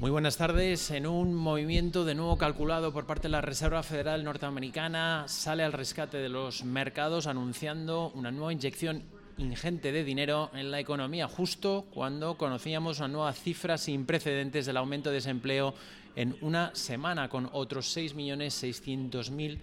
Muy buenas tardes. En un movimiento de nuevo calculado por parte de la Reserva Federal Norteamericana, sale al rescate de los mercados anunciando una nueva inyección ingente de dinero en la economía, justo cuando conocíamos una nueva cifra sin precedentes del aumento de desempleo en una semana, con otros 6.600.000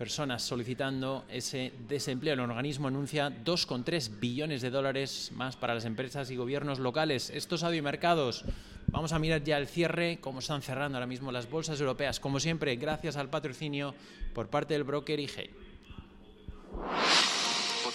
personas solicitando ese desempleo. El organismo anuncia 2,3 billones de dólares más para las empresas y gobiernos locales. Estos mercados Vamos a mirar ya el cierre, cómo están cerrando ahora mismo las bolsas europeas. Como siempre, gracias al patrocinio por parte del broker IG.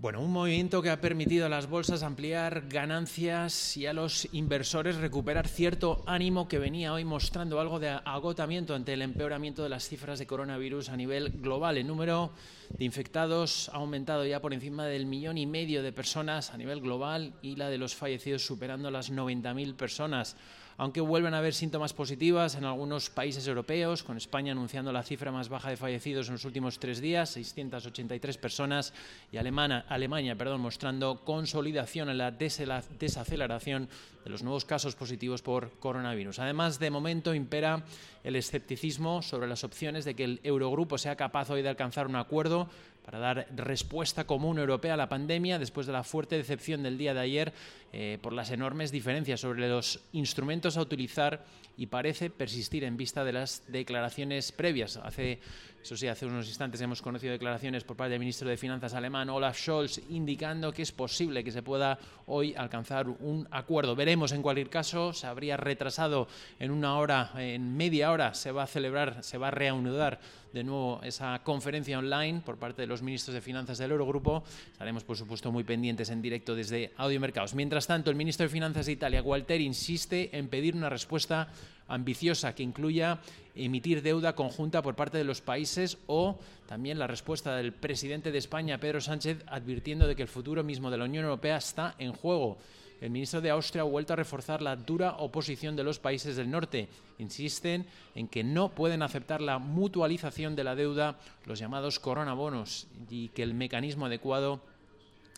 Bueno, un movimiento que ha permitido a las bolsas ampliar ganancias y a los inversores recuperar cierto ánimo que venía hoy mostrando algo de agotamiento ante el empeoramiento de las cifras de coronavirus a nivel global. El número de infectados ha aumentado ya por encima del millón y medio de personas a nivel global y la de los fallecidos superando las 90.000 personas aunque vuelven a haber síntomas positivas en algunos países europeos, con España anunciando la cifra más baja de fallecidos en los últimos tres días, 683 personas, y Alemania, Alemania perdón, mostrando consolidación en la desaceleración de los nuevos casos positivos por coronavirus. Además, de momento impera el escepticismo sobre las opciones de que el Eurogrupo sea capaz hoy de alcanzar un acuerdo para dar respuesta común europea a la pandemia después de la fuerte decepción del día de ayer eh, por las enormes diferencias sobre los instrumentos a utilizar y parece persistir en vista de las declaraciones previas. Hace, eso sí, hace unos instantes hemos conocido declaraciones por parte del ministro de Finanzas alemán Olaf Scholz indicando que es posible que se pueda hoy alcanzar un acuerdo. Veremos en cualquier caso, se habría retrasado en una hora, en media hora se va a celebrar, se va a reanudar de nuevo esa conferencia online por parte de los ministros de Finanzas del Eurogrupo. Estaremos, por supuesto, muy pendientes en directo desde Audio Mercados. Mientras tanto, el ministro de Finanzas de Italia, Gualteri, insiste en pedir una respuesta ambiciosa que incluya emitir deuda conjunta por parte de los países o también la respuesta del presidente de España, Pedro Sánchez, advirtiendo de que el futuro mismo de la Unión Europea está en juego. El ministro de Austria ha vuelto a reforzar la dura oposición de los países del norte. Insisten en que no pueden aceptar la mutualización de la deuda, los llamados coronabonos, y que el mecanismo adecuado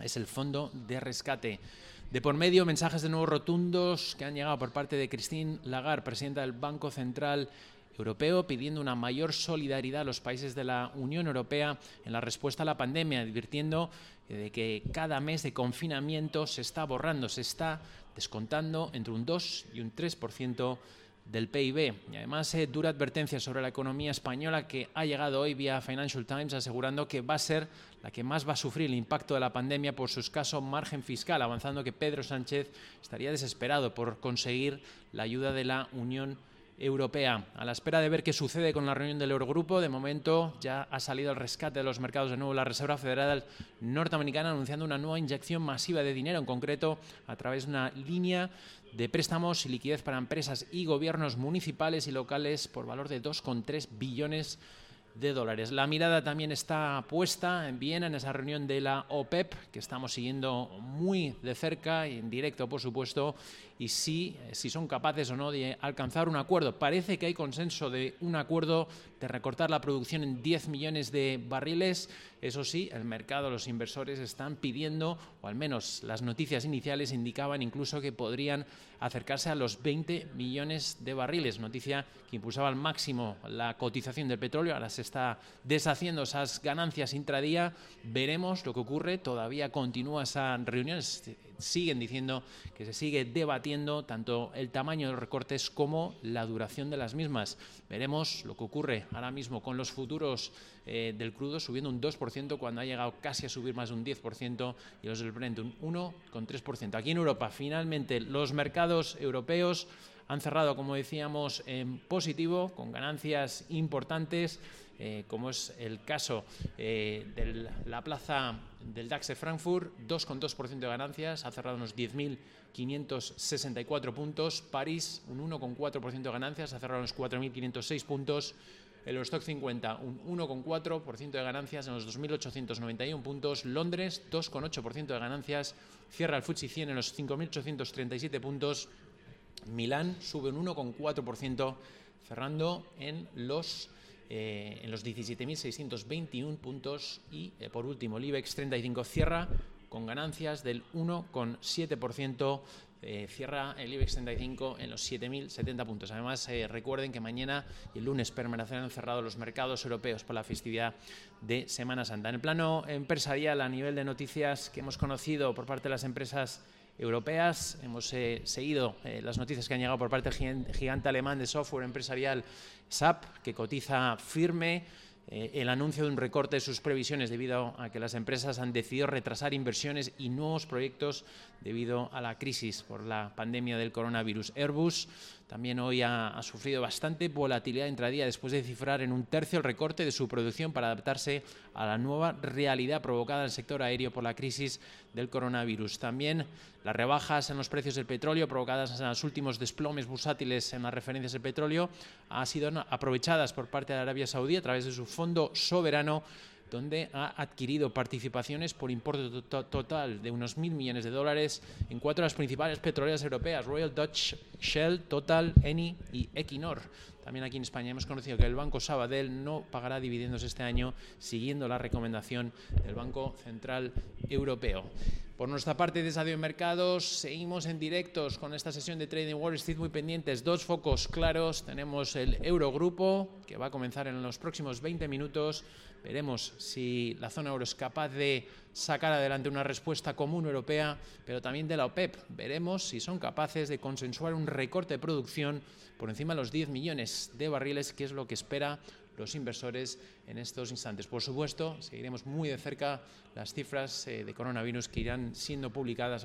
es el fondo de rescate. De por medio, mensajes de nuevo rotundos que han llegado por parte de Christine Lagarde, presidenta del Banco Central Europeo, pidiendo una mayor solidaridad a los países de la Unión Europea en la respuesta a la pandemia, advirtiendo de que cada mes de confinamiento se está borrando, se está descontando entre un 2 y un 3% del PIB. Y además, eh, dura advertencia sobre la economía española que ha llegado hoy vía Financial Times asegurando que va a ser la que más va a sufrir el impacto de la pandemia por su escaso margen fiscal, avanzando que Pedro Sánchez estaría desesperado por conseguir la ayuda de la Unión Europea. A la espera de ver qué sucede con la reunión del Eurogrupo, de momento ya ha salido el rescate de los mercados de nuevo la Reserva Federal norteamericana anunciando una nueva inyección masiva de dinero, en concreto a través de una línea de préstamos y liquidez para empresas y gobiernos municipales y locales por valor de 2,3 billones de dólares. La mirada también está puesta en Viena en esa reunión de la OPEP que estamos siguiendo muy de cerca en directo, por supuesto, y si, si son capaces o no de alcanzar un acuerdo. Parece que hay consenso de un acuerdo de recortar la producción en 10 millones de barriles. Eso sí, el mercado, los inversores están pidiendo, o al menos las noticias iniciales indicaban incluso que podrían acercarse a los 20 millones de barriles. Noticia que impulsaba al máximo la cotización del petróleo. Ahora se está deshaciendo esas ganancias intradía. Veremos lo que ocurre. Todavía continúa esa reunión siguen diciendo que se sigue debatiendo tanto el tamaño de los recortes como la duración de las mismas. Veremos lo que ocurre ahora mismo con los futuros eh, del crudo subiendo un 2% cuando ha llegado casi a subir más de un 10% y los del Brent un 1,3%. Aquí en Europa, finalmente, los mercados europeos han cerrado, como decíamos, en positivo, con ganancias importantes. Eh, como es el caso eh, de la plaza del DAX de Frankfurt, 2,2% de ganancias, ha cerrado unos 10.564 puntos. París, un 1,4% de ganancias, ha cerrado unos 4.506 puntos. El Eurostock 50, un 1,4% de ganancias en los 2.891 puntos. Londres, 2,8% de ganancias, cierra el FTSE 100 en los 5.837 puntos. Milán sube un 1,4%, cerrando en los eh, en los 17.621 puntos y eh, por último el IBEX 35 cierra con ganancias del 1,7%. Eh, cierra el IBEX 35 en los 7.070 puntos. Además, recuerden que mañana y el lunes permanecerán cerrados los mercados europeos por la festividad de Semana Santa. En el plano empresarial, a nivel de noticias que hemos conocido por parte de las empresas europeas. Hemos eh, seguido eh, las noticias que han llegado por parte del gigante alemán de software empresarial SAP, que cotiza firme. Eh, el anuncio de un recorte de sus previsiones debido a que las empresas han decidido retrasar inversiones y nuevos proyectos debido a la crisis por la pandemia del coronavirus. Airbus también hoy ha, sufrido bastante volatilidad intradía después de cifrar en un tercio el recorte de su producción para adaptarse a la nueva realidad provocada en el sector aéreo por la crisis del coronavirus. También las rebajas en los precios del petróleo provocadas en los últimos desplomes bursátiles en las referencias del petróleo han sido aprovechadas por parte de Arabia Saudí a través de su fondo soberano donde ha adquirido participaciones por importe total de unos mil millones de dólares en cuatro de las principales petroleras europeas, Royal Dutch Shell, Total, Eni y Equinor. También aquí en España hemos conocido que el Banco Sabadell no pagará dividendos este año, siguiendo la recomendación del Banco Central Europeo. Por nuestra parte de Estadio Mercados, seguimos en directos con esta sesión de Trading Wall Street muy pendientes. Dos focos claros. Tenemos el Eurogrupo, que va a comenzar en los próximos 20 minutos. Veremos si la zona euro es capaz de sacar adelante una respuesta común europea, pero también de la OPEP. Veremos si son capaces de consensuar un recorte de producción por encima de los 10 millones de barriles, que es lo que espera los inversores en estos instantes. Por supuesto, seguiremos muy de cerca las cifras eh, de coronavirus que irán siendo publicadas